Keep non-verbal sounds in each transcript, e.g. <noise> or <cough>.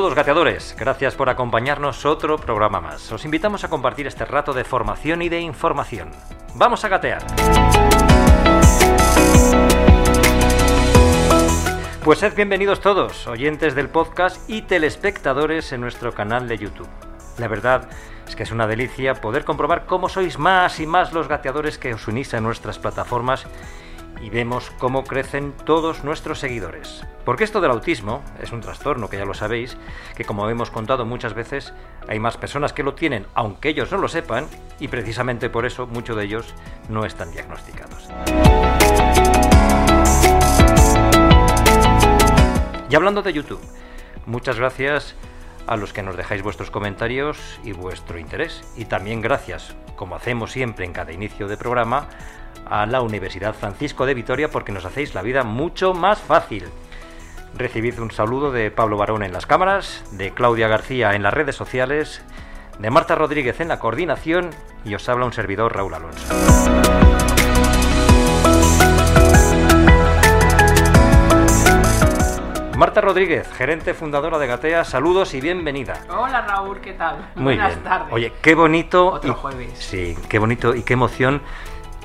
Saludos gateadores, gracias por acompañarnos otro programa más. Os invitamos a compartir este rato de formación y de información. Vamos a gatear. Pues sed bienvenidos todos, oyentes del podcast y telespectadores en nuestro canal de YouTube. La verdad es que es una delicia poder comprobar cómo sois más y más los gateadores que os unís a nuestras plataformas y vemos cómo crecen todos nuestros seguidores. Porque esto del autismo es un trastorno que ya lo sabéis, que como hemos contado muchas veces, hay más personas que lo tienen, aunque ellos no lo sepan, y precisamente por eso muchos de ellos no están diagnosticados. Y hablando de YouTube, muchas gracias a los que nos dejáis vuestros comentarios y vuestro interés. Y también gracias, como hacemos siempre en cada inicio de programa, a la Universidad Francisco de Vitoria porque nos hacéis la vida mucho más fácil. Recibid un saludo de Pablo Barón en las cámaras, de Claudia García en las redes sociales, de Marta Rodríguez en la coordinación y os habla un servidor Raúl Alonso. Marta Rodríguez, gerente fundadora de Gatea, saludos y bienvenida. Hola Raúl, ¿qué tal? Muy Buenas bien. tardes. Oye, qué bonito. Otro y- jueves. Sí, qué bonito y qué emoción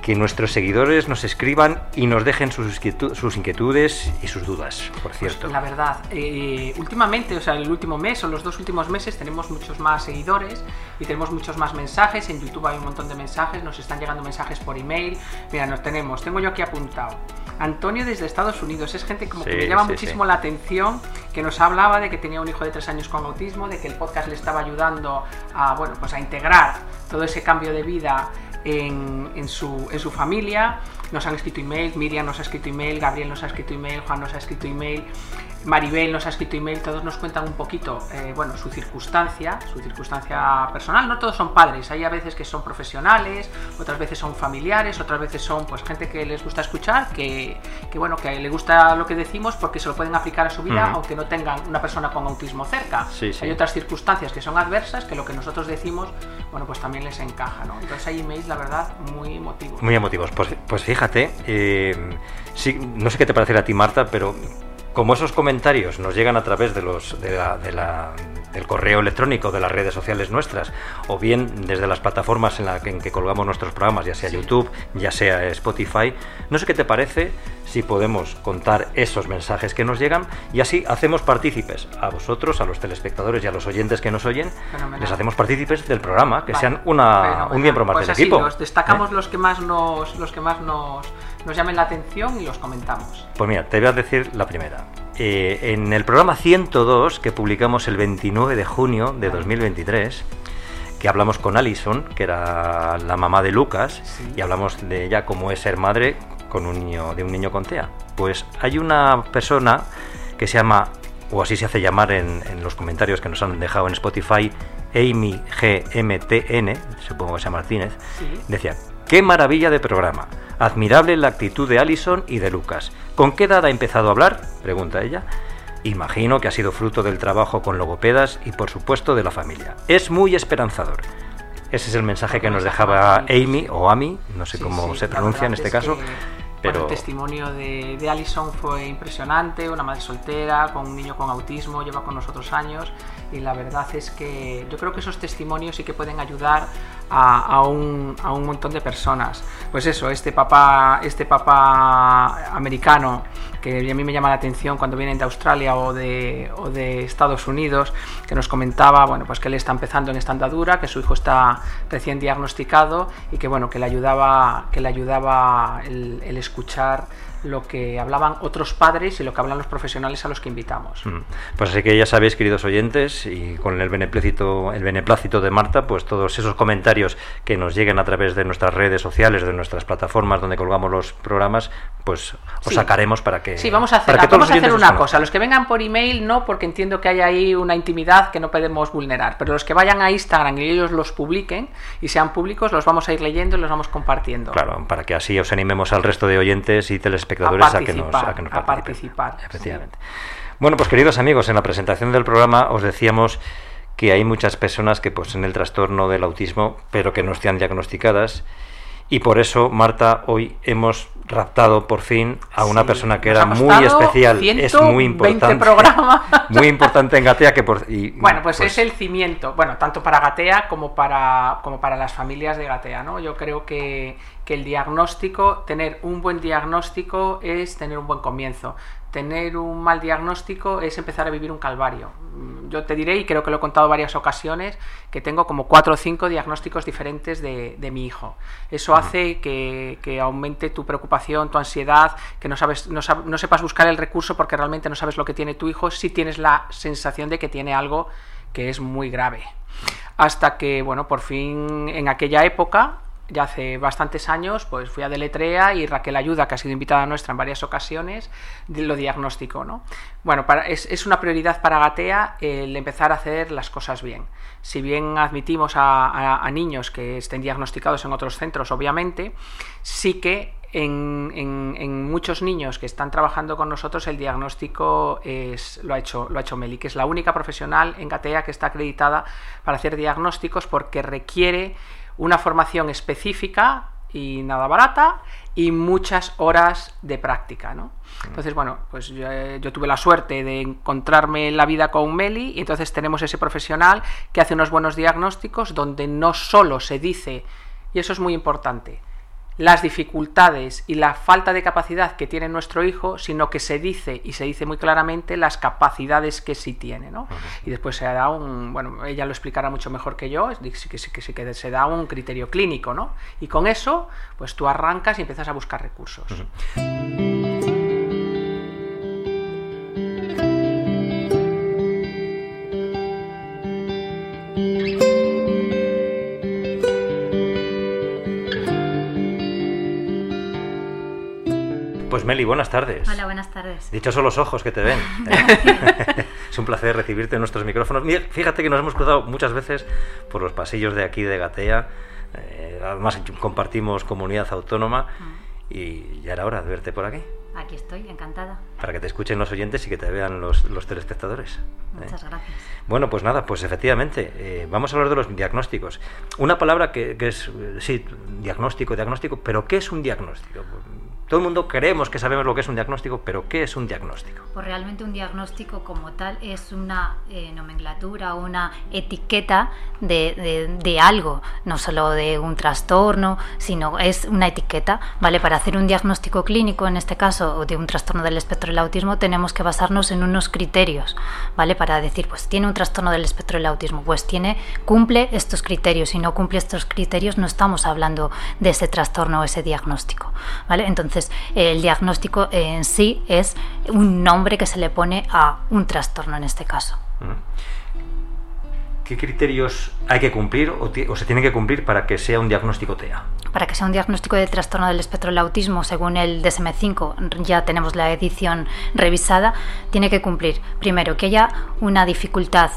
que nuestros seguidores nos escriban y nos dejen sus, inquietu- sus inquietudes y sus dudas, por cierto. La verdad, eh, últimamente, o sea, el último mes o los dos últimos meses tenemos muchos más seguidores y tenemos muchos más mensajes. En YouTube hay un montón de mensajes, nos están llegando mensajes por email. Mira, nos tenemos, tengo yo aquí apuntado. Antonio desde Estados Unidos, es gente como que me llama sí, muchísimo sí. la atención, que nos hablaba de que tenía un hijo de tres años con autismo, de que el podcast le estaba ayudando a, bueno, pues a integrar todo ese cambio de vida en, en su, en su familia. Nos han escrito email, Miriam nos ha escrito email, Gabriel nos ha escrito email, Juan nos ha escrito email, Maribel nos ha escrito email, todos nos cuentan un poquito, eh, bueno, su circunstancia, su circunstancia personal. No todos son padres, hay a veces que son profesionales, otras veces son familiares, otras veces son pues gente que les gusta escuchar, que, que bueno, que le gusta lo que decimos porque se lo pueden aplicar a su vida, Ujú. aunque no tengan una persona con autismo cerca. Sí, sí. Hay otras circunstancias que son adversas que lo que nosotros decimos, bueno, pues también les encaja, ¿no? Entonces hay emails, la verdad, muy emotivos. Muy emotivos. Pues, pues fíjate, eh, no sé qué te parecerá a ti, Marta, pero como esos comentarios nos llegan a través de los, de la- del correo electrónico, de las redes sociales nuestras, o bien desde las plataformas en las que, colgamos nuestros programas, ya sea Sí. YouTube, ya sea Spotify, no sé qué te parece si podemos contar esos mensajes que nos llegan y así hacemos partícipes a vosotros, a los telespectadores y a los oyentes que nos oyen, Fenomenal. les hacemos partícipes del programa, que Vale, sean una, fenomenal. un miembro más Pues del así, equipo. Los destacamos ¿eh? los que más nos, los que más nos, nos llamen la atención y los comentamos. Pues mira, te voy a decir la primera. Eh, en el programa 102 que publicamos el 29 de junio de 2023, que hablamos con Alison, que era la mamá de Lucas, Sí. y hablamos de ella como es ser madre con un niño, de un niño con TEA. Pues hay una persona que se llama, o así se hace llamar en, en los comentarios que nos han dejado en Spotify, Amy GMTN, supongo que sea Martínez, Sí. Decía, qué maravilla de programa. Admirable la actitud de Allison y de Lucas. ¿Con qué edad ha empezado a hablar? Pregunta ella. Imagino que ha sido fruto del trabajo con logopedas y por supuesto de la familia. Es muy esperanzador. Ese es el mensaje que nos dejaba Amy o Amy, no sé Sí, cómo sí, se pronuncia en este es caso, pero el testimonio de, de Alison fue impresionante, una madre soltera, con un niño con autismo, lleva con nosotros años y la verdad es que yo creo que esos testimonios sí que pueden ayudar a, a un, a un montón de personas. Pues eso, este papá, este papá americano que a mí me llama la atención cuando vienen de Australia o de, o de Estados Unidos, que nos comentaba, bueno, pues que él está empezando en esta andadura, que su hijo está recién diagnosticado y que bueno, que le ayudaba, que le ayudaba el, el escuchar lo que hablaban otros padres y lo que hablan los profesionales a los que invitamos. Mm. Pues así que ya sabéis, queridos oyentes, y con el beneplácito, el beneplácito de Marta, pues todos esos comentarios que nos lleguen a través de nuestras redes sociales, de nuestras plataformas donde colgamos los programas, pues os sacaremos para que. Sí, vamos a hacer, vamos a hacer una cosa. Los que vengan por email, no, porque entiendo que hay ahí una intimidad que no podemos vulnerar. Pero los que vayan a Instagram y ellos los publiquen y sean públicos, los vamos a ir leyendo y los vamos compartiendo. Claro, para que así os animemos al resto de oyentes y telespectadores a, que nos, a que a participar. Efectivamente. Bueno, pues queridos amigos, en la presentación del programa os decíamos que hay muchas personas que poseen el trastorno del autismo, pero que no están diagnosticadas. Y por eso, Marta, hoy hemos raptado por fin a una persona que era muy especial, es muy importante, <laughs> muy importante en Gatea que por bueno pues, es pues el cimiento, bueno tanto para Gatea como para como para las familias de Gatea, ¿no? Yo creo que, que el diagnóstico, tener un buen diagnóstico es tener un buen comienzo tener un mal diagnóstico es empezar a vivir un calvario. Mm, yo te diré, y creo que lo he contado varias ocasiones, que tengo como cuatro o cinco diagnósticos diferentes de, mi hijo. Eso hace que, aumente tu preocupación, tu ansiedad, que no, sabes, no, no, sepas buscar el recurso porque realmente no sabes lo que tiene tu hijo, si tienes la sensación de que tiene algo que es muy grave. Hasta que, bueno, por fin en aquella época ya hace bastantes años, pues fui a Deletrea y Raquel Ayuda, que ha sido invitada nuestra en varias ocasiones, lo diagnosticó, ¿no? Bueno, para, es, una prioridad para Gatea el empezar a hacer las cosas bien. Si bien admitimos a, niños que estén diagnosticados en otros centros, obviamente, sí que en, muchos niños que están trabajando con nosotros el diagnóstico es, lo, ha hecho, lo ha hecho Meli, que es la única profesional en Gatea que está acreditada para hacer diagnósticos porque requiere una formación específica y nada barata y muchas horas de práctica, ¿no? Entonces, bueno, pues yo, yo, tuve la suerte de encontrarme en la vida con Meli y entonces tenemos ese profesional que hace unos buenos diagnósticos donde no solo se dice, y eso es muy importante, las dificultades y la falta de capacidad que tiene nuestro hijo, sino que se dice y se dice muy claramente las capacidades que sí tiene, ¿no? Y después se da un, bueno, ella lo explicará mucho mejor que yo, sí que, sí que, que se da un criterio clínico, ¿no? Y con eso, pues tú arrancas y empiezas a buscar recursos. Meli, buenas tardes. Hola, buenas tardes. Dichos son los ojos que te ven. <laughs> ¿eh? es un placer recibirte en nuestros micrófonos. fíjate que nos hemos cruzado muchas veces por los pasillos de aquí de Gatea. Eh, además compartimos comunidad autónoma mm. y ya era hora de verte por aquí. Aquí estoy, encantada. Para que te escuchen los oyentes y que te vean los, telespectadores. ¿eh? Muchas gracias. Bueno, pues nada, pues efectivamente, vamos a hablar de los diagnósticos. Una palabra que, que, es, sí, diagnóstico, diagnóstico, pero ¿qué es un diagnóstico? Todo el mundo creemos que sabemos lo que es un diagnóstico, pero ¿qué es un diagnóstico? Pues realmente un diagnóstico como tal es una eh, nomenclatura, una etiqueta de, algo, no solo de un trastorno, sino es una etiqueta, ¿vale? Para hacer un diagnóstico clínico, en este caso, de un trastorno del espectro del autismo, tenemos que basarnos en unos criterios, ¿vale? Para decir, pues tiene un trastorno del espectro del autismo, pues tiene, cumple estos criterios, si no cumple estos criterios no estamos hablando de ese trastorno o ese diagnóstico, ¿vale? Entonces, entonces, el diagnóstico en sí es un nombre que se le pone a un trastorno en este caso. ¿Qué criterios hay que cumplir o, se tiene que cumplir para que sea un diagnóstico TEA? Para que sea un diagnóstico de trastorno del espectro del autismo, según el DSM-5, ya tenemos la edición revisada, tiene que cumplir, primero, que haya una dificultad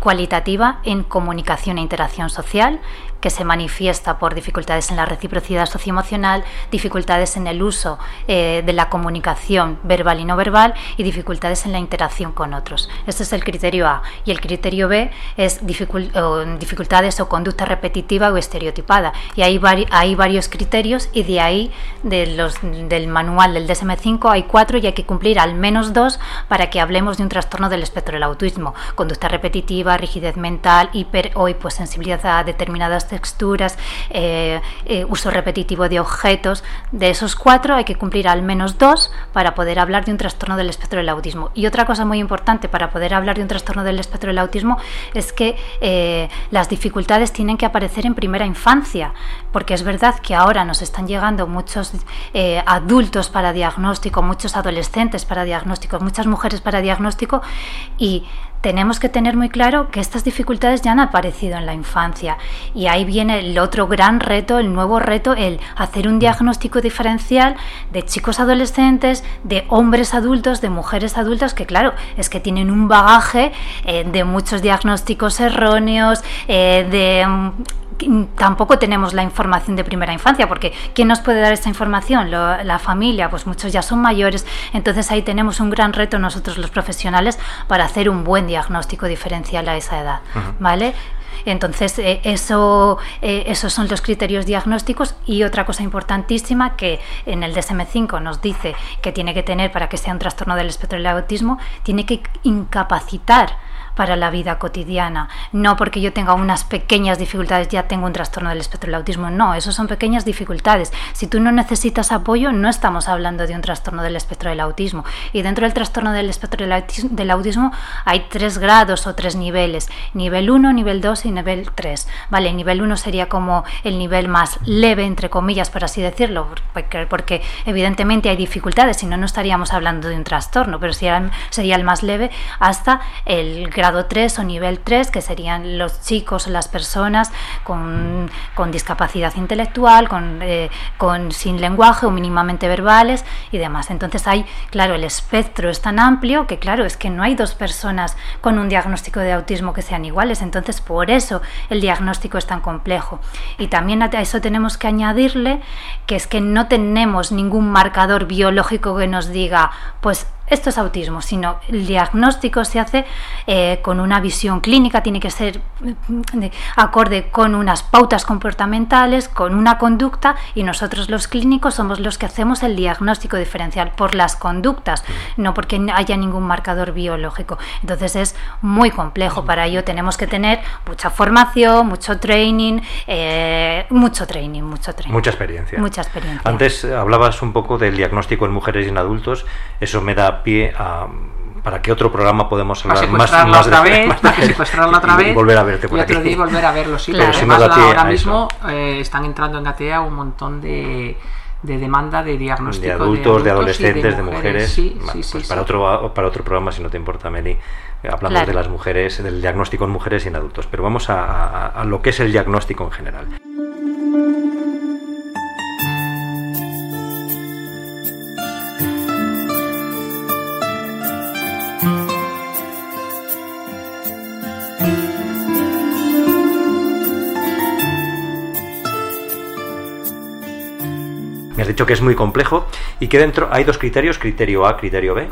cualitativa en comunicación e interacción social, que se manifiesta por dificultades en la reciprocidad socioemocional, dificultades en el uso eh, de la comunicación verbal y no verbal y dificultades en la interacción con otros. Este es el criterio A. Y el criterio B es dificultades o conducta repetitiva o estereotipada. Y hay, hay varios criterios y de ahí de los, del manual del DSM-5 hay cuatro y hay que cumplir al menos dos para que hablemos de un trastorno del espectro del autismo. Conducta repetitiva, rigidez mental, hiper o hiposensibilidad a determinadas texturas, eh, eh, uso repetitivo de objetos. De esos cuatro hay que cumplir al menos dos para poder hablar de un trastorno del espectro del autismo. Y otra cosa muy importante para poder hablar de un trastorno del espectro del autismo es que eh, las dificultades tienen que aparecer en primera infancia, porque es verdad que ahora nos están llegando muchos adultos para diagnóstico, muchos adolescentes para diagnóstico, muchas mujeres para diagnóstico y tenemos que tener muy claro que estas dificultades ya han aparecido en la infancia y ahí viene el otro gran reto, el nuevo reto, el hacer un diagnóstico diferencial de chicos adolescentes, de hombres adultos, de mujeres adultas, que claro, es que tienen un bagaje eh, de muchos diagnósticos erróneos, eh, de tampoco tenemos la información de primera infancia, porque ¿quién nos puede dar esta información? la familia, pues muchos ya son mayores, entonces ahí tenemos un gran reto nosotros los profesionales para hacer un buen diagnóstico diferencial a esa edad, ¿vale? Entonces, eh, eso, eh, esos son los criterios diagnósticos y otra cosa importantísima que en el DSM5 nos dice que tiene que tener para que sea un trastorno del espectro del autismo, tiene que incapacitar para la vida cotidiana. No porque yo tenga unas pequeñas dificultades ya tengo un trastorno del espectro del autismo. No, eso son pequeñas dificultades. Si tú no necesitas apoyo, no estamos hablando de un trastorno del espectro del autismo. Y dentro del trastorno del espectro del autismo, hay tres grados o tres niveles. Nivel 1, nivel 2 y nivel 3. Vale, nivel 1 sería como el nivel más leve, entre comillas, por así decirlo, porque, evidentemente hay dificultades, si no, no estaríamos hablando de un trastorno, pero sería, sería el más leve hasta el grado 3 o nivel 3, que serían los chicos las personas con, discapacidad intelectual, con, eh, con, sin lenguaje o mínimamente verbales y demás. Entonces hay, claro, el espectro es tan amplio que, claro, es que no hay dos personas con un diagnóstico de autismo que sean iguales. Entonces, por eso el diagnóstico es tan complejo. Y también a eso tenemos que añadirle que es que no tenemos ningún marcador biológico que nos diga, pues esto es autismo, sino el diagnóstico se hace eh, con una visión clínica, tiene que ser mm, acorde con unas pautas comportamentales, con una conducta y nosotros los clínicos somos los que hacemos el diagnóstico diferencial por las conductas, no porque haya ningún marcador biológico. Entonces es muy complejo, para ello tenemos que tener mucha formación, mucho training, eh, mucho training, mucho training. Mucha experiencia. Mucha experiencia. Antes hablabas un poco del diagnóstico en mujeres y en adultos, eso me da pie a para qué otro programa podemos hablar más, más otra vez, <laughs> secuestrarla otra vez y volver a verte por aquí. Volver a verlo, sí. <laughs> Pero además ahora mismo eh, están entrando en Gatea un montón de, de demanda de diagnóstico de adultos, de, adolescentes, de, mujeres. Sí, sí, pues para otro para otro programa, si no te importa, Meli, hablamos de las mujeres, del diagnóstico en mujeres y en adultos. Pero vamos a, a lo que es el diagnóstico en general. Dicho que es muy complejo y que dentro hay dos criterios, criterio A, criterio B.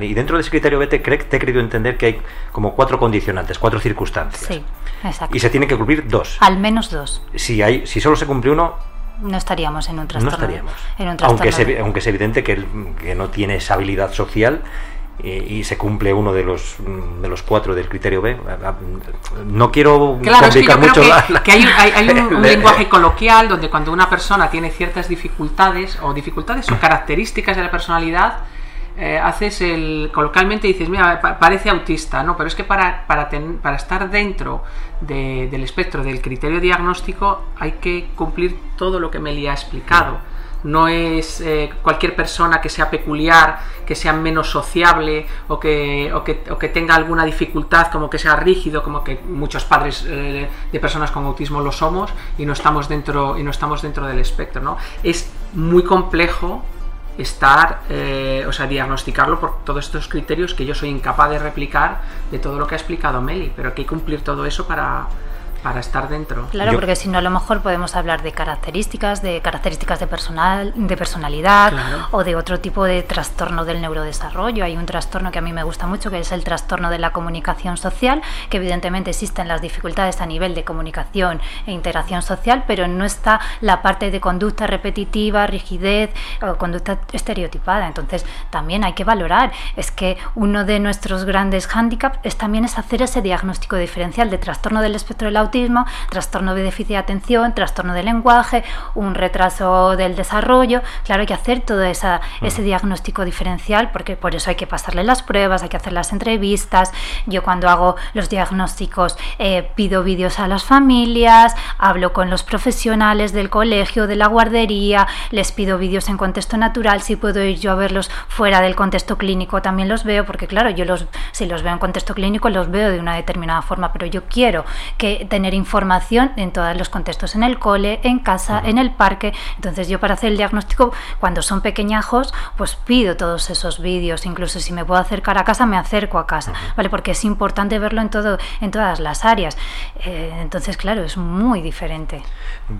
Y dentro de ese criterio B te, te, he querido entender que hay como cuatro condicionantes, cuatro circunstancias. Sí, exacto. Y se tiene que cumplir dos. Al menos dos. Si, hay, si solo se cumple uno, no estaríamos en un trastorno. No estaríamos. aunque, es, aunque es evidente que, que, no tiene esa habilidad social y, se cumple uno de los de los cuatro del criterio B. No quiero complicar mucho. Que, hay, <laughs> un, lenguaje coloquial donde cuando una persona tiene ciertas dificultades o dificultades o características de la personalidad, eh, haces el coloquialmente dices, mira, parece autista, ¿no? Pero es que para, para, para estar dentro del espectro del criterio diagnóstico hay que cumplir todo lo que Meli ha explicado no es eh, cualquier persona que sea peculiar, que sea menos sociable o que, o que, o que, tenga alguna dificultad, como que sea rígido, como que muchos padres eh, de personas con autismo lo somos y no estamos dentro, y no estamos dentro del espectro. ¿no? Es muy complejo estar, eh, o sea, diagnosticarlo por todos estos criterios que yo soy incapaz de replicar de todo lo que ha explicado Meli, pero hay que cumplir todo eso para, para estar dentro. Claro, porque si no a lo mejor podemos hablar de características, de características de personal, de personalidad o de otro tipo de trastorno del neurodesarrollo. Hay un trastorno que a mí me gusta mucho que es el trastorno de la comunicación social, que evidentemente existen las dificultades a nivel de comunicación e integración social, pero no está la parte de conducta repetitiva, rigidez o conducta estereotipada. Entonces, también hay que valorar es que uno de nuestros grandes hándicaps es también es hacer ese diagnóstico diferencial de trastorno del espectro del autismo autismo, trastorno de déficit de atención, trastorno de lenguaje, un retraso del desarrollo. Claro, hay que hacer todo esa, mm. ese diagnóstico diferencial porque por eso hay que pasarle las pruebas, hay que hacer las entrevistas. Yo cuando hago los diagnósticos eh, pido vídeos a las familias, hablo con los profesionales del colegio, de la guardería, les pido vídeos en contexto natural, si puedo ir yo a verlos fuera del contexto clínico también los veo, porque claro, yo los, si los veo en contexto clínico los veo de una determinada forma, pero yo quiero que tener información en todos los contextos, en el cole, en casa, en el parque. Entonces yo para hacer el diagnóstico, cuando son pequeñajos, pues pido todos esos vídeos, incluso si me puedo acercar a casa, me acerco a casa, ¿vale? Porque es importante verlo en, todo, en todas las áreas. Eh, entonces, claro, es muy diferente.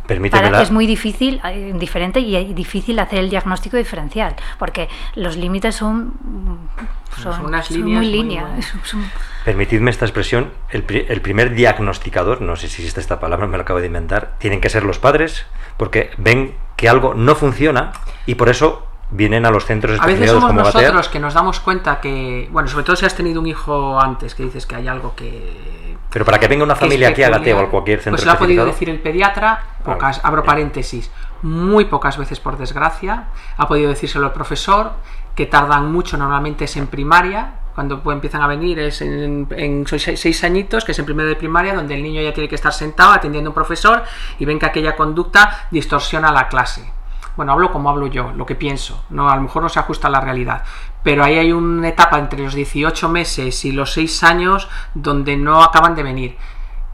Permíteme Es muy difícil, eh, diferente y difícil hacer el diagnóstico diferencial, porque los límites son, son, unas líneas muy líneas. Permitidme esta expresión, el, el, primer diagnosticador, no sé si existe esta palabra, me lo acabo de inventar, tienen que ser los padres, porque ven que algo no funciona y por eso vienen a los centros A veces somos nosotros que nos damos cuenta que, bueno, sobre todo si has tenido un hijo antes, que dices que hay algo que... Pero para que venga una familia aquí a Gateo o a cualquier centro Pues lo ha podido decir el pediatra, pocas, abro paréntesis, muy pocas veces por desgracia, ha podido decírselo el profesor, que tardan mucho, normalmente es en primaria, cuando empiezan a venir es en, en seis, añitos, que es en primero de primaria, donde el niño ya tiene que estar sentado atendiendo a un profesor y ven que aquella conducta distorsiona la clase bueno, hablo como hablo yo, lo que pienso, no, a lo mejor no se ajusta a la realidad, pero ahí hay una etapa entre los 18 meses y los 6 años donde no acaban de venir.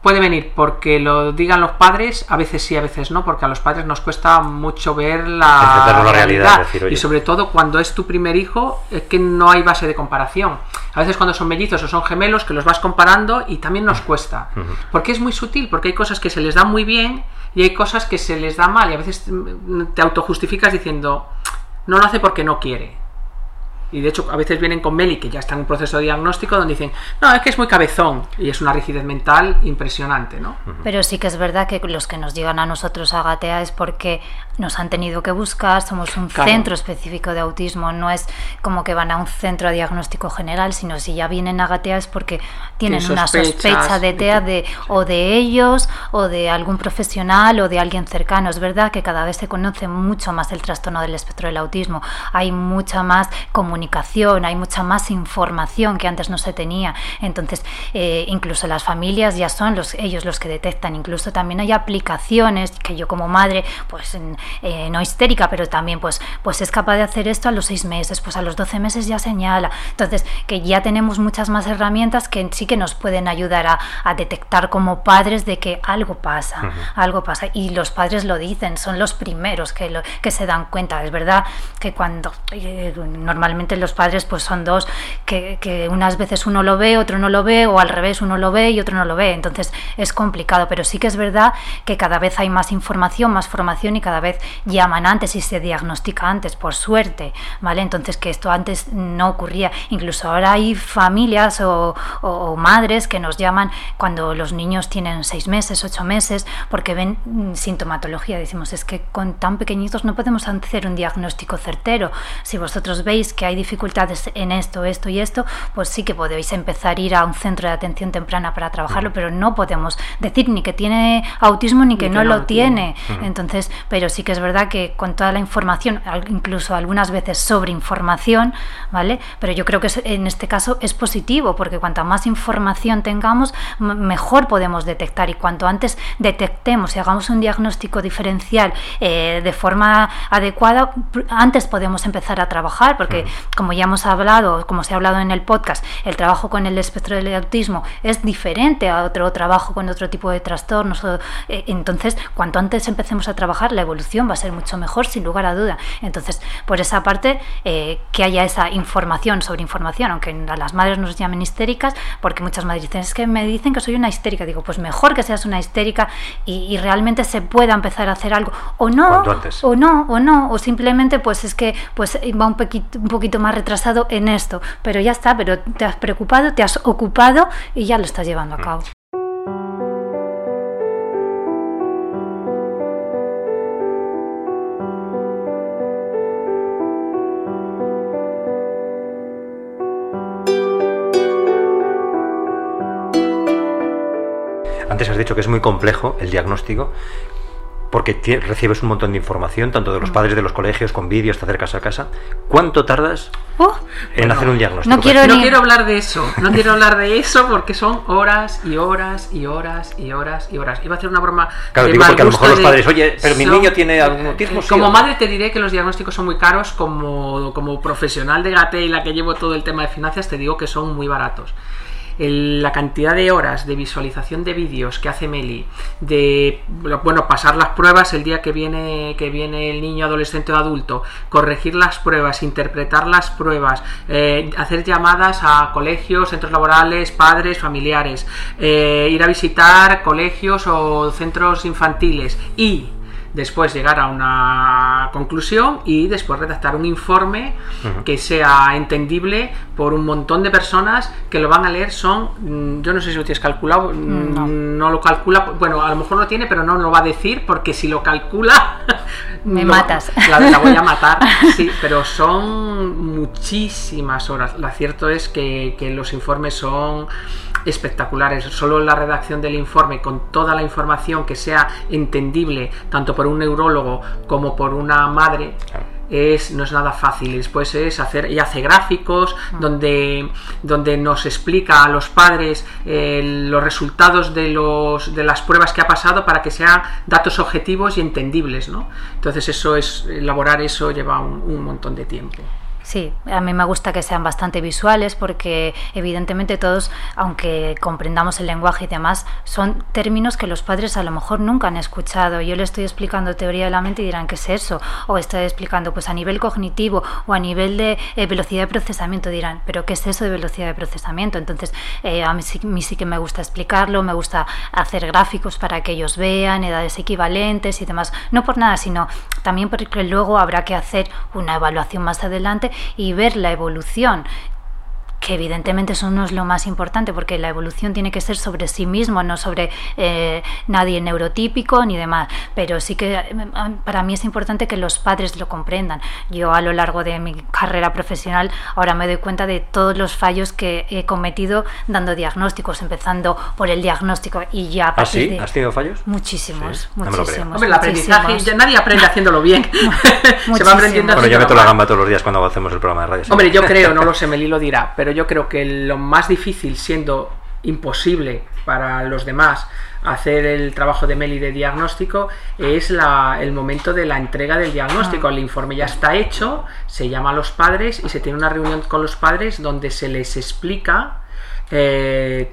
Puede venir porque lo digan los padres, a veces sí, a veces no, porque a los padres nos cuesta mucho ver la, realidad. y sobre todo cuando es tu primer hijo, es que no hay base de comparación. A veces cuando son mellizos o son gemelos, que los vas comparando y también nos cuesta. Porque es muy sutil, porque hay cosas que se les dan muy bien y hay cosas que se les da mal y a veces te autojustificas diciendo, no lo hace porque no quiere. Y de hecho, a veces vienen con Meli, que ya está en un proceso de diagnóstico, donde dicen, no, es que es muy cabezón. Y es una rigidez mental impresionante, ¿no? Pero sí que es verdad que los que nos llegan a nosotros a Gatea es porque nos han tenido que buscar, somos un centro específico de autismo, no es como que van a un centro de diagnóstico general, sino si ya vienen a Gatea es porque tienen una sospecha de TEA de, o de ellos, o de algún profesional, o de alguien cercano. Es verdad que cada vez se conoce mucho más el trastorno del espectro del autismo, hay mucha más comunicación comunicación, hay mucha más información que antes no se tenía. Entonces, eh, incluso las familias ya son los, ellos los que detectan. Incluso también hay aplicaciones que yo como madre, pues eh, no histérica, pero también pues, pues es capaz de hacer esto a los seis meses, pues a los doce meses ya señala. Entonces, que ya tenemos muchas más herramientas que sí que nos pueden ayudar a, detectar como padres de que algo pasa, algo pasa. Y los padres lo dicen, son los primeros que, lo, que se dan cuenta. Es verdad que cuando eh, normalmente los padres pues son dos que, unas veces uno lo ve, otro no lo ve, o al revés uno lo ve y otro no lo ve. Entonces es complicado, pero sí que es verdad que cada vez hay más información, más formación y cada vez llaman antes y se diagnostica antes, por suerte, ¿vale? Entonces que esto antes no ocurría. Incluso ahora hay familias o, madres que nos llaman cuando los niños tienen seis meses, ocho meses, porque ven mm, sintomatología. Decimos, es que con tan pequeñitos no podemos hacer un diagnóstico certero. Si vosotros veis que hay dificultades en esto, esto y esto, pues sí que podéis empezar a ir a un centro de atención temprana para trabajarlo, pero no podemos decir ni que tiene autismo ni que, no, lo tiene. Entonces, pero sí que es verdad que con toda la información, incluso algunas veces sobre información, ¿vale? Pero yo creo que en este caso es positivo, porque cuanta más información tengamos, mejor podemos detectar. Y cuanto antes detectemos y hagamos un diagnóstico diferencial eh, de forma adecuada, antes podemos empezar a trabajar, porque como ya hemos hablado, como se ha hablado en el podcast, el trabajo con el espectro del autismo es diferente a otro trabajo con otro tipo de trastornos. Eh, entonces, cuanto antes empecemos a trabajar, la evolución va a ser mucho mejor, sin lugar a duda. Entonces, por esa parte, eh, que haya esa información sobre información, aunque a las madres nos llamen histéricas, porque muchas madres dicen, es que me dicen que soy una histérica. Digo, pues mejor que seas una histérica y, realmente se pueda empezar a hacer algo. O no, o no, o no, o simplemente pues es que pues va un poquito, un poquito más retrasado en esto, pero ya está, pero te has preocupado, te has ocupado y ya lo estás llevando a mm. cabo. Antes has dicho que es muy complejo el diagnóstico porque recibes un montón de información, tanto de los mm. padres de los colegios, con vídeos, te acercas a casa. ¿Cuánto tardas uh. en hacer un diagnóstico? No quiero, no quiero hablar de eso, no quiero hablar de eso porque son horas y horas y horas y horas y horas. Iba a hacer una broma. Claro, digo porque a lo mejor los padres, oye, pero mi niño tiene algún autismo. Como madre te diré que los diagnósticos son muy caros, como, como profesional de GATE y la que llevo todo el tema de finanzas, te digo que son muy baratos la cantidad de horas de visualización de vídeos que hace Meli, de bueno, pasar las pruebas el día que viene, que viene el niño, adolescente o adulto, corregir las pruebas, interpretar las pruebas, eh, hacer llamadas a colegios, centros laborales, padres, familiares, eh, ir a visitar colegios o centros infantiles y después llegar a una conclusión y después redactar un informe que sea entendible por un montón de personas que lo van a leer son, mm, yo no sé si lo tienes calculado, mm, no, lo calcula, bueno, a lo mejor lo tiene, pero no lo va a decir porque si lo calcula... <laughs> Me matas. La, voy a <laughs> matar, sí, pero son muchísimas horas. Lo cierto es que, que los informes son espectaculares. Solo la redacción del informe con toda la información que sea entendible tanto por un neurólogo como por una madre. Es, no es nada fácil. Después es hacer, y hace gráficos mm. donde, donde nos explica a los padres eh, los resultados de, los, de las pruebas que ha pasado para que sean datos objetivos y entendibles. ¿no? Entonces eso es, elaborar eso lleva un montón de tiempo. Sí, a mí me gusta que sean bastante visuales porque evidentemente todos, aunque comprendamos el lenguaje y demás, son términos que los padres a lo mejor nunca han escuchado. Yo le estoy explicando teoría de la mente y dirán, ¿qué es eso? O estoy explicando pues a nivel cognitivo o a nivel de eh, velocidad de procesamiento, dirán, ¿pero qué es eso de velocidad de procesamiento? Entonces, eh, a, mí sí, sí que me gusta explicarlo, me gusta hacer gráficos para que ellos vean edades equivalentes y demás. No por nada, sino también porque luego habrá que hacer una evaluación más adelante y ver la evolución que evidentemente eso no es lo más importante porque la evolución tiene que ser sobre sí mismo, no sobre eh, nadie neurotípico ni demás. Pero sí que eh, para mí es importante que los padres lo comprendan. Yo a lo largo de mi carrera profesional ahora me doy cuenta de todos los fallos que he cometido dando diagnósticos, empezando por el diagnóstico y ya. ¿Ah, sí? ¿Has tenido fallos? Muchísimos, muchísimos. Hombre, el aprendizaje, nadie aprende haciéndolo bien. <laughs> Se va aprendiendo Bueno, yo meto la gamba todos los días cuando hacemos el programa de radio. Hombre, yo <laughs> creo, no lo sé, Meli lo dirá, pero yo creo que lo más difícil, siendo imposible para los demás hacer el trabajo de Meli de diagnóstico es el momento de la entrega del diagnóstico. Ah. El informe ya está hecho, se llama a los padres y se tiene una reunión con los padres donde se les explica eh,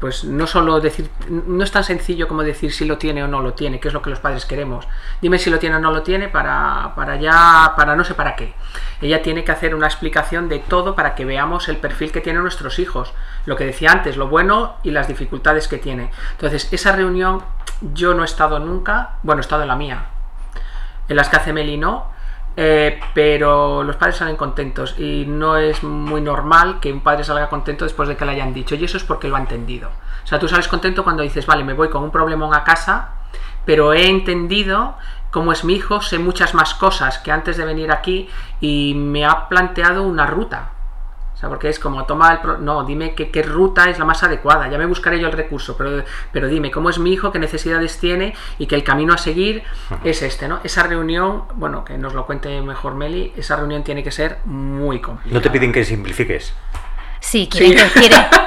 pues no solo decir, no es tan sencillo como decir si lo tiene o no lo tiene, que es lo que los padres queremos. Dime si lo tiene o no lo tiene para, para ya, para no sé para qué. Ella tiene que hacer una explicación de todo para que veamos el perfil que tienen nuestros hijos. Lo que decía antes, lo bueno y las dificultades que tiene. Entonces, esa reunión yo no he estado nunca, bueno, he estado en la mía. En las que hace Meli no, eh, pero los padres salen contentos y no es muy normal que un padre salga contento después de que le hayan dicho y eso es porque lo ha entendido. O sea, tú sales contento cuando dices, vale, me voy con un problemón a casa, pero he entendido cómo es mi hijo, sé muchas más cosas que antes de venir aquí y me ha planteado una ruta porque es como toma el... no, dime qué, ruta es la más adecuada, ya me buscaré yo el recurso, pero, pero dime cómo es mi hijo, qué necesidades tiene y que el camino a seguir es este, ¿no? Esa reunión, bueno, que nos lo cuente mejor Meli, esa reunión tiene que ser muy complicada. No te piden que simplifiques. Sí, quieren,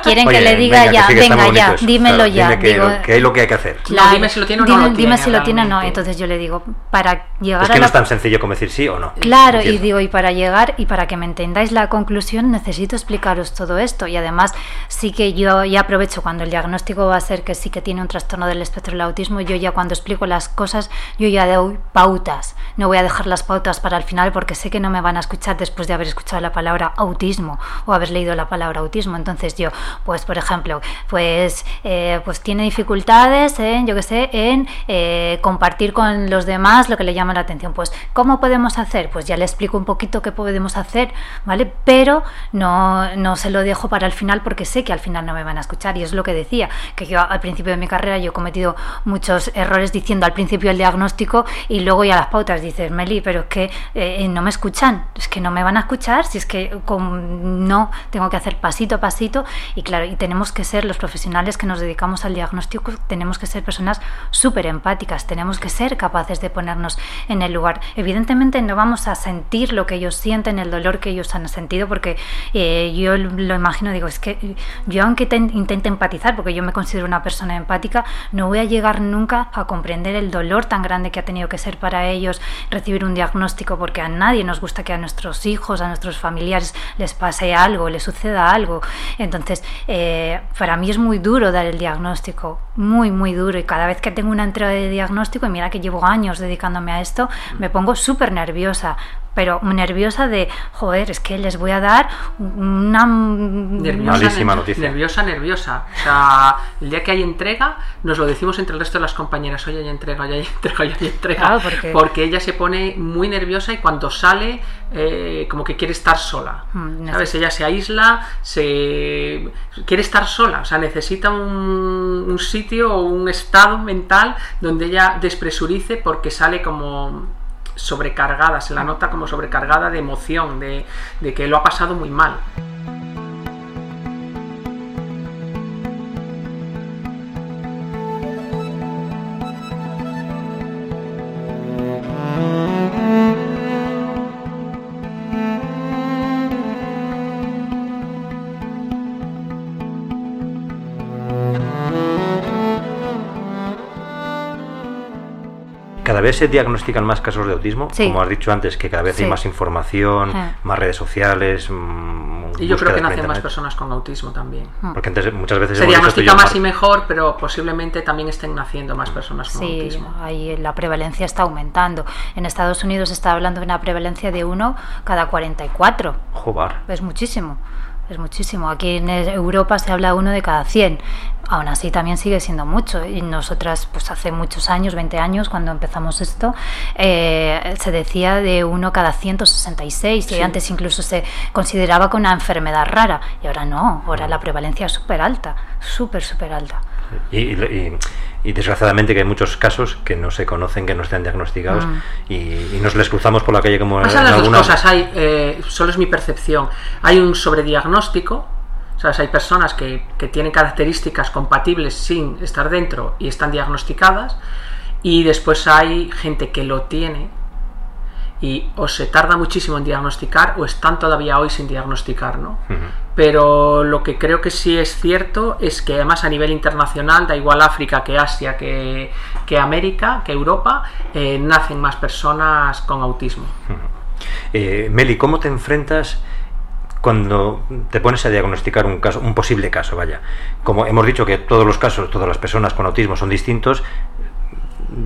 quieren, que le diga ya, venga ya, dímelo ya. Dime digo, que, es lo que hay que hacer. dime si lo tiene o no. Dime, si lo tiene o no. Entonces yo le digo, para llegar es que no es tan sencillo como decir sí o no. Claro, y digo, y para llegar y para que me entendáis la conclusión, necesito explicaros todo esto. Y además, sí que yo ya aprovecho cuando el diagnóstico va a ser que sí que tiene un trastorno del espectro del autismo, yo ya cuando explico las cosas, yo ya doy pautas. No voy a dejar las pautas para el final porque sé que no me van a escuchar después de haber escuchado la palabra autismo o haber leído la palabra autismo. Entonces yo, pues por ejemplo, pues, eh, pues tiene dificultades en, yo que sé, en eh, compartir con los demás lo que le llama la atención. Pues, ¿cómo podemos hacer? Pues ya le explico un poquito qué podemos hacer, ¿vale? Pero no, no se lo dejo para el final porque sé que al final no me van a escuchar. Y es lo que decía, que yo al principio de mi carrera yo he cometido muchos errores diciendo al principio el diagnóstico y luego ya las pautas dices, Meli, pero es que eh, no me escuchan, es que no me van a escuchar, si es que no tengo que hacer pasito a pasito y claro, y tenemos que ser los profesionales que nos dedicamos al diagnóstico, tenemos que ser personas súper empáticas, tenemos que ser capaces de ponernos en el lugar. Evidentemente no vamos a sentir lo que ellos sienten, el dolor que ellos han sentido, porque eh, yo lo imagino, digo, es que yo aunque intente empatizar, porque yo me considero una persona empática, no voy a llegar nunca a comprender el dolor tan grande que ha tenido que ser para ellos recibir un diagnóstico, porque a nadie nos gusta que a nuestros hijos, a nuestros familiares les pase algo, les suceda algo. Entonces, eh, para mí es muy duro dar el diagnóstico, muy, muy duro. Y cada vez que tengo una entrega de diagnóstico, y mira que llevo años dedicándome a esto, me pongo súper nerviosa pero nerviosa de, joder, es que les voy a dar una nerviosa, malísima noticia. Nerviosa, nerviosa. O sea, el día que hay entrega, nos lo decimos entre el resto de las compañeras, hoy hay entrega, hoy hay entrega, hoy hay entrega. porque... porque... ella se pone muy nerviosa y cuando sale, eh, como que quiere estar sola. Mm, ¿Sabes? Ella se aísla, se quiere estar sola, o sea, necesita un, un sitio o un estado mental donde ella despresurice porque sale como sobrecargada, se la nota como sobrecargada de emoción, de, de que lo ha pasado muy mal. Vez se diagnostican más casos de autismo, como has dicho antes, que cada vez hay más información, más redes sociales. Mm, y yo creo que nacen más personas con autismo también. Mm. Porque antes muchas veces se diagnostica más y mejor, pero posiblemente también estén naciendo más personas con autismo. Sí, ahí la prevalencia está aumentando. En Estados Unidos se está hablando de una prevalencia de uno cada 44. Jobar. Es muchísimo. Es muchísimo. Aquí en Europa se habla uno de cada 100. Aún así también sigue siendo mucho. Y nosotras, pues hace muchos años, 20 años, cuando empezamos esto, eh, se decía de uno cada 166. Y antes incluso se consideraba como una enfermedad rara. Y ahora no. Ahora la prevalencia es súper alta. Súper, súper alta. Y, desgraciadamente que hay muchos casos que no se conocen, que no están diagnosticados mm. y, nos les cruzamos por la calle como Pasan las dos cosas, hay, eh, solo es mi percepción. Hay un sobrediagnóstico, ¿sabes? hay personas que, que tienen características compatibles sin estar dentro y están diagnosticadas y después hay gente que lo tiene y o se tarda muchísimo en diagnosticar o están todavía hoy sin diagnosticar, ¿no? Pero lo que creo que sí es cierto es que además a nivel internacional, da igual África que Asia, que, América, que Europa, eh, nacen más personas con autismo. Eh, Meli, ¿cómo te enfrentas cuando te pones a diagnosticar un caso, un posible caso, vaya? Como hemos dicho que todos los casos, todas las personas con autismo son distintos,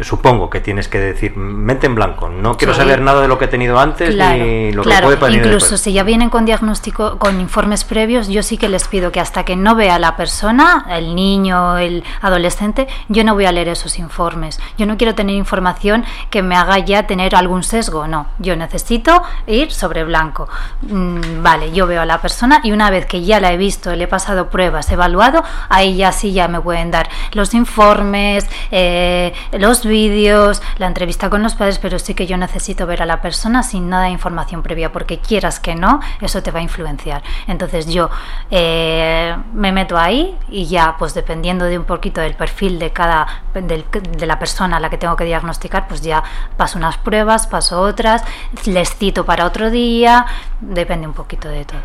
supongo que tienes que decir mente en blanco no quiero saber nada de lo que he tenido antes ni lo que puede pasar incluso si ya vienen con diagnóstico con informes previos yo sí que les pido que hasta que no vea la persona el niño el adolescente yo no voy a leer esos informes. Yo no quiero tener información que me haga ya tener algún sesgo no. Yo necesito ir sobre blanco. Mm, vale yo veo a la persona y una vez que ya la he visto le he pasado pruebas he evaluado ahí ya sí ya me pueden dar los informes eh, los vídeos, la entrevista con los padres, pero sí que yo necesito ver a la persona sin nada de información previa, porque quieras que no, eso te va a influenciar. Entonces yo eh, me meto ahí y ya, pues dependiendo de un poquito del perfil de cada, de la persona a la que tengo que diagnosticar, pues ya paso unas pruebas, paso otras, les cito para otro día, depende un poquito de todo.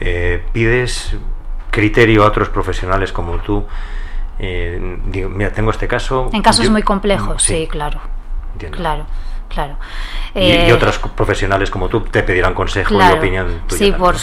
Eh, ¿Pides criterio a otros profesionales como tú? Eh, digo, mira, tengo este caso. En casos muy complejos, sí, claro. Claro. Claro. y, eh, otros profesionales como tú te pedirán consejo y opinión tuya. Sí, por,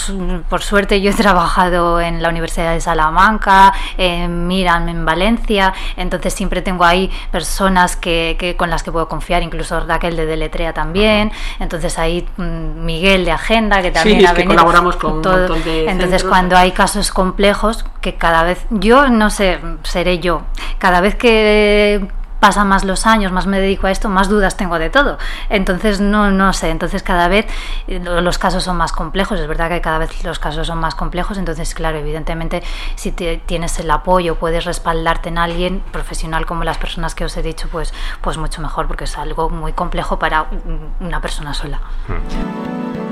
por, suerte yo he trabajado en la Universidad de Salamanca, en Miran en Valencia, entonces siempre tengo ahí personas que, que, con las que puedo confiar, incluso Raquel de Deletrea también, entonces ahí mm, Miguel de Agenda, que también ha venido. colaboramos con todo. Entonces cuando hay casos complejos, que cada vez, yo no sé, seré yo, cada vez que pasan más los años, más me dedico a esto, más dudas tengo de todo. Entonces, no, no sé, entonces cada vez eh, los casos son más complejos, es verdad que cada vez los casos son más complejos, entonces, claro, evidentemente, si tienes el apoyo, puedes respaldarte en alguien profesional como las personas que os he dicho, pues, pues mucho mejor, porque es algo muy complejo para una persona sola. Hmm.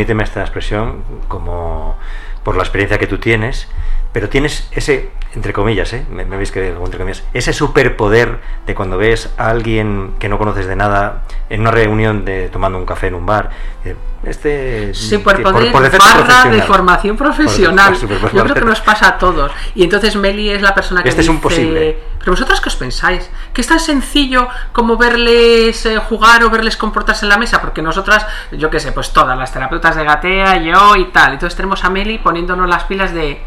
Permíteme esta expresión, como por la experiencia que tú tienes, pero tienes ese, entre comillas, ¿eh? me, veis que entre comillas, ese superpoder de cuando ves a alguien que no conoces de nada en una reunión de tomando un café en un bar, eh, este superpoder por, de formación profesional. Yo creo que nos pasa a todos. Y entonces Meli es la persona que este dice, es un posible. Pero vosotras qué os pensáis? Que es tan sencillo como verles eh, jugar o verles comportarse en la mesa, porque nosotras, yo qué sé, pues todas las terapeutas de Gatea, yo y tal. Entonces tenemos a Meli poniéndonos las pilas de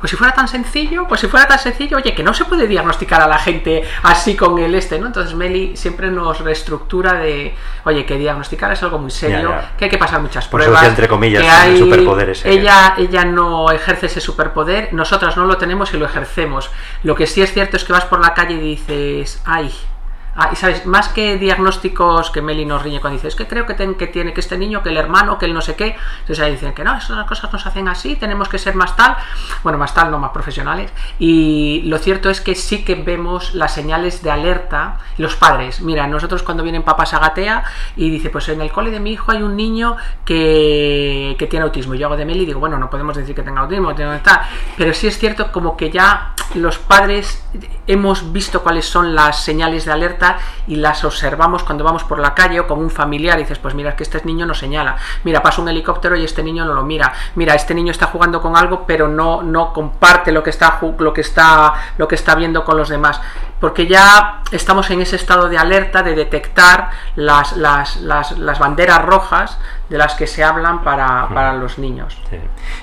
pues si fuera tan sencillo, pues si fuera tan sencillo, oye, que no se puede diagnosticar a la gente así con el este, ¿no? Entonces Meli siempre nos reestructura de, oye, que diagnosticar es algo muy serio, que hay que pasar muchas pruebas. entre comillas, que hay, superpoderes. Ella, ella no ejerce ese superpoder, nosotras no lo tenemos y lo ejercemos. Lo que sí es cierto es que vas por la calle y dices, ay, Ah, y sabes, más que diagnósticos que Meli nos riñe cuando dice, es que creo que, tiene que este niño, que el hermano, que el no sé qué. Entonces ahí dicen que no, esas cosas nos hacen así, tenemos que ser más tal, bueno, más tal, no más profesionales. Y lo cierto es que sí que vemos las señales de alerta, los padres. Mira, nosotros cuando vienen papás a Gatea y dice, pues en el cole de mi hijo hay un niño que, que tiene autismo. Yo hago de Meli y digo, bueno, no podemos decir que tenga autismo. Pero sí es cierto como que ya los padres hemos visto cuáles son las señales de alerta y las observamos cuando vamos por la calle o con un familiar dices, pues mira, es que este niño no señala, mira, pasa un helicóptero y este niño no lo mira, mira, este niño está jugando con algo pero no, no comparte lo que, está, lo, que está, lo que está viendo con los demás, porque ya estamos en ese estado de alerta de detectar las, las, las banderas rojas de las que se hablan para, para los niños.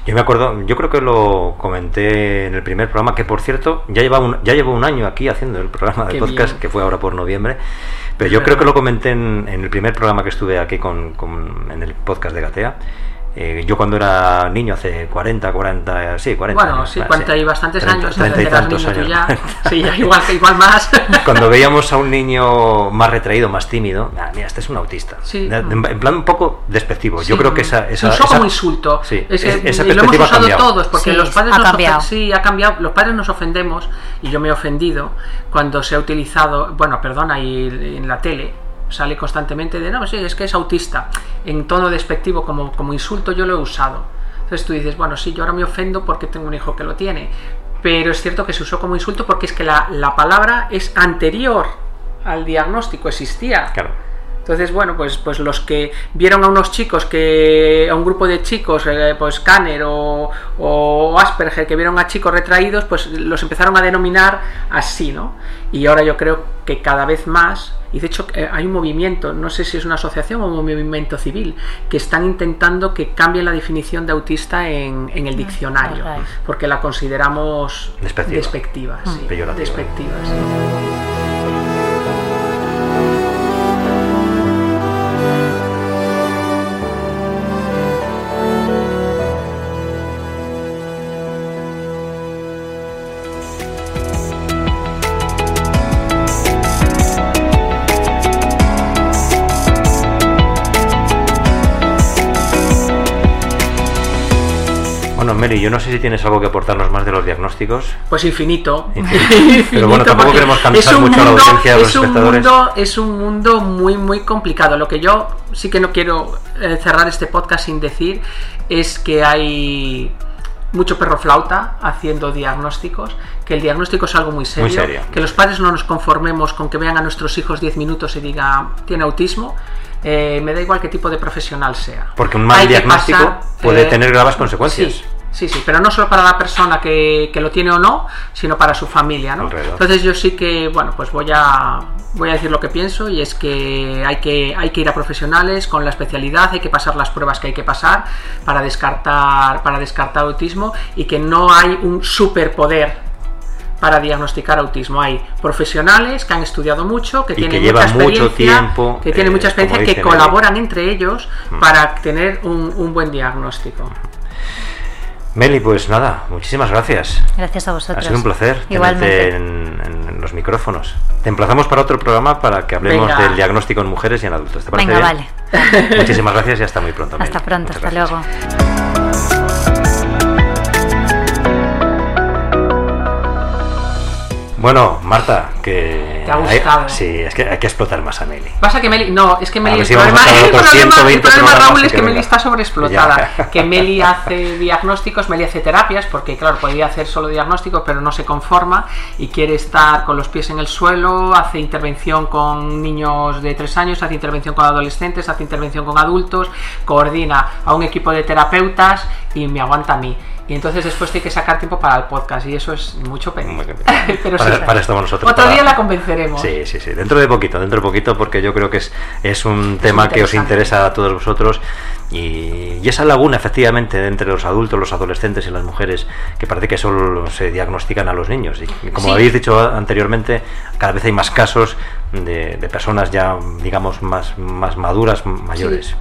Yo me acuerdo, yo creo que lo comenté en el primer programa, que por cierto, ya lleva un, ya llevo un año aquí haciendo el programa de podcast, que fue ahora por noviembre, pero yo creo que lo comenté en, el primer programa que estuve aquí con, con, en el podcast de Gatea eh, yo cuando era niño, hace 40, 40, sí, 40 Bueno, sí, 40 y bastantes años. 30 y tantos años. Ya, sí, igual, <laughs> igual más. Cuando veíamos a un niño más retraído, más tímido, ah, mira, este es un autista. Sí. En, plan un poco despectivo. yo creo que esa... esa usó como insulto. Sí, es que, esa y lo hemos usado todos, porque los padres ha nos cambiado. sí, ha cambiado. Los padres nos ofendemos, y yo me he ofendido, cuando se ha utilizado, bueno, perdona, y en la tele, sale constantemente de, no, sí, es que es autista, en tono despectivo como, como insulto yo lo he usado. Entonces tú dices, bueno, sí, yo ahora me ofendo porque tengo un hijo que lo tiene, pero es cierto que se usó como insulto porque es que la, la palabra es anterior al diagnóstico, existía. Claro. Entonces, bueno, pues, pues los que vieron a unos chicos, que a un grupo de chicos, eh, pues Kanner o, o, Asperger, que vieron a chicos retraídos, pues los empezaron a denominar así, ¿no? Y ahora yo creo que cada vez más, y de hecho eh, hay un movimiento, no sé si es una asociación o un movimiento civil, que están intentando que cambie la definición de autista en, en el mm, diccionario, porque la consideramos despectiva, despectiva, sí, despectiva Meli, yo no sé si tienes algo que aportarnos más de los diagnósticos. Pues infinito. <laughs> Pero bueno, tampoco queremos cansar mucho a la audiencia de los es espectadores. Un mundo, es un mundo muy, muy complicado. Lo que yo sí que no quiero eh, cerrar este podcast sin decir es que hay mucho perro flauta haciendo diagnósticos, que el diagnóstico es algo muy serio, muy serio. que los padres no nos conformemos con que vean a nuestros hijos 10 minutos y digan, tiene autismo, eh, me da igual qué tipo de profesional sea. Porque un mal diagnóstico puede eh, tener graves consecuencias. Sí, sí, pero no solo para la persona que, lo tiene o no, sino para su familia, ¿no? Entonces yo sí que, bueno, pues voy a, voy a decir lo que pienso y es que hay, que hay que ir a profesionales con la especialidad, hay que pasar las pruebas que hay que pasar para descartar, para descartar autismo y que no hay un superpoder para diagnosticar autismo. Hay profesionales que han estudiado mucho, que tienen mucha experiencia, mucho tiempo, que tienen mucha eh, experiencia, que colaboran entre ellos mm. para tener un, un buen diagnóstico. Meli, pues nada, muchísimas gracias. Gracias a vosotros. Ha sido un placer Igualmente. En, los micrófonos. Te emplazamos para otro programa para que hablemos del diagnóstico en mujeres y en adultos. ¿Te parece Venga, bien? vale. Muchísimas gracias y hasta muy pronto. Hasta pronto, hasta luego. Bueno, Marta, que ¿Te ha gustado? sí, es que hay que explotar más a Meli. Pasa que Meli, no, es que Meli, si el problema, a estar el otros problema- 120 el problema, programas Raúl es que que Meli está sobreexplotada. Ya. <laughs> Que Meli hace diagnósticos, Meli hace terapias, porque claro, podía hacer solo diagnósticos, pero no se conforma y quiere estar con los pies en el suelo, hace intervención con niños de 3 años, hace intervención con adolescentes, hace intervención con adultos, coordina a un equipo de terapeutas y me aguanta a mí. Y entonces después tiene que sacar tiempo para el podcast y eso es mucho <laughs> bien. Pero Para- sí, para estamos nosotros, Otro para- día la convenceremos. Sí, sí, sí. Dentro de poquito, dentro de poquito, porque yo creo que es, es un tema que os interesa a todos vosotros. Y, y esa laguna, efectivamente, entre los adultos, los adolescentes y las mujeres, que parece que solo se diagnostican a los niños. Y, como Sí. habéis dicho anteriormente, cada vez hay más casos de, de personas ya, digamos, más, más maduras, mayores. Sí,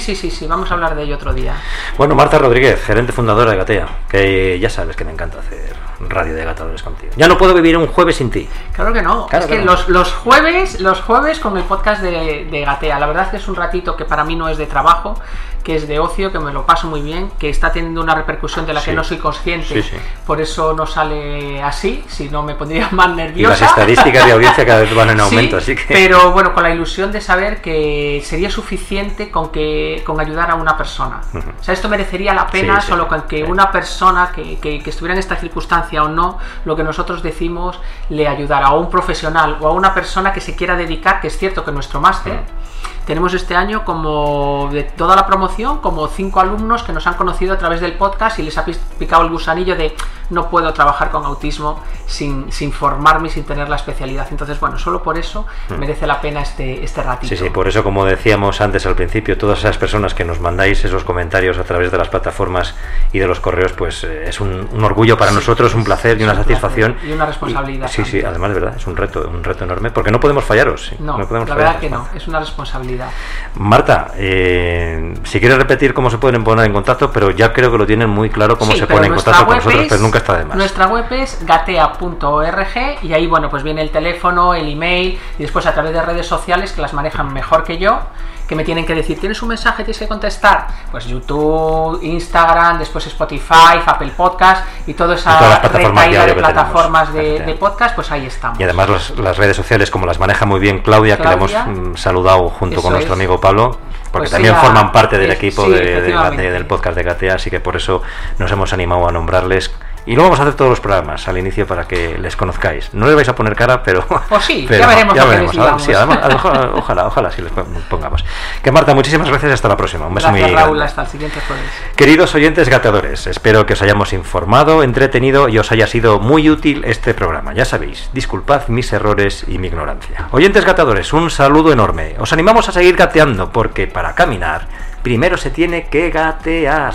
sí, sí, sí, vamos a hablar de ello otro día. Bueno, Marta Rodríguez, gerente fundadora de Gatea, que ya sabes que me encanta hacer radio de gatadores contigo. Ya no puedo vivir un jueves sin ti. Claro que no. Claro es que que, no. Los, los jueves, los jueves con el podcast de, de Gatea. La verdad es que es un ratito que para mí no es de trabajo, que es de ocio, que me lo paso muy bien, que está teniendo una repercusión de la Sí. que no soy consciente. Sí, sí. Por eso no sale así, si no me pondría <laughs> más Y nerviosa. las estadísticas de audiencia cada vez van en <laughs> aumento, así que... Pero bueno, con la ilusión de saber que sería suficiente con que con ayudar a una persona. Ujú. O sea, esto merecería la pena solo con que una persona que, que- que estuviera en esta circunstancia o no, lo que nosotros decimos le ayudara, a un profesional, o a una persona que se quiera dedicar, que es cierto que nuestro máster. Tenemos este año como de toda la promoción, como cinco alumnos que nos han conocido a través del podcast y les ha picado el gusanillo de no puedo trabajar con autismo sin, sin formarme y sin tener la especialidad. Entonces, bueno, solo por eso merece la pena este, este ratito. Sí, sí, por eso, como decíamos antes al principio, todas esas personas que nos mandáis esos comentarios a través de las plataformas y de los correos, pues eh, es un, un orgullo para nosotros, un placer y una un satisfacción. placer y una responsabilidad sí, sí, además de verdad, es un reto, un reto enorme, porque no podemos fallaros. sí, No, podemos la fallaros, verdad que no, es una responsabilidad. Marta, eh, si quieres repetir cómo se pueden poner en contacto, pero ya creo que lo tienen muy claro cómo Sí, se ponen en contacto con nosotros, pero nunca está de más. Nuestra web es gatea.org y ahí, bueno, pues viene el teléfono, el email y después a través de redes sociales que las manejan mejor que yo, que me tienen que decir, ¿tienes un mensaje? ¿Tienes que contestar? Pues YouTube, Instagram, después Spotify, Apple Podcast y toda esa retaíla de plataformas de, podcast, pues ahí estamos. Y además las, las redes sociales, como las maneja muy bien Claudia, que Claudia. hemos mm, saludado junto con nuestro es. amigo Pablo, porque Pues también forman parte del es- equipo sí, de- del podcast de Gatea, así que por eso nos hemos animado a nombrarles. Y luego vamos a hacer todos los programas al inicio para que les conozcáis. No les vais a poner cara, pero. Pues sí, <laughs> pero ya veremos que les sí, además, ojalá, ojalá, ojalá sí les pongamos. Que Marta, muchísimas gracias. Hasta la próxima. Un beso Gracias muy Raúl, grande. hasta el siguiente jueves. Queridos oyentes gateadores, espero que os hayamos informado, entretenido y os haya sido muy útil este programa. Ya sabéis, disculpad mis errores y mi ignorancia. Oyentes gateadores, un saludo enorme. Os animamos a seguir gateando porque para caminar primero se tiene que gatear.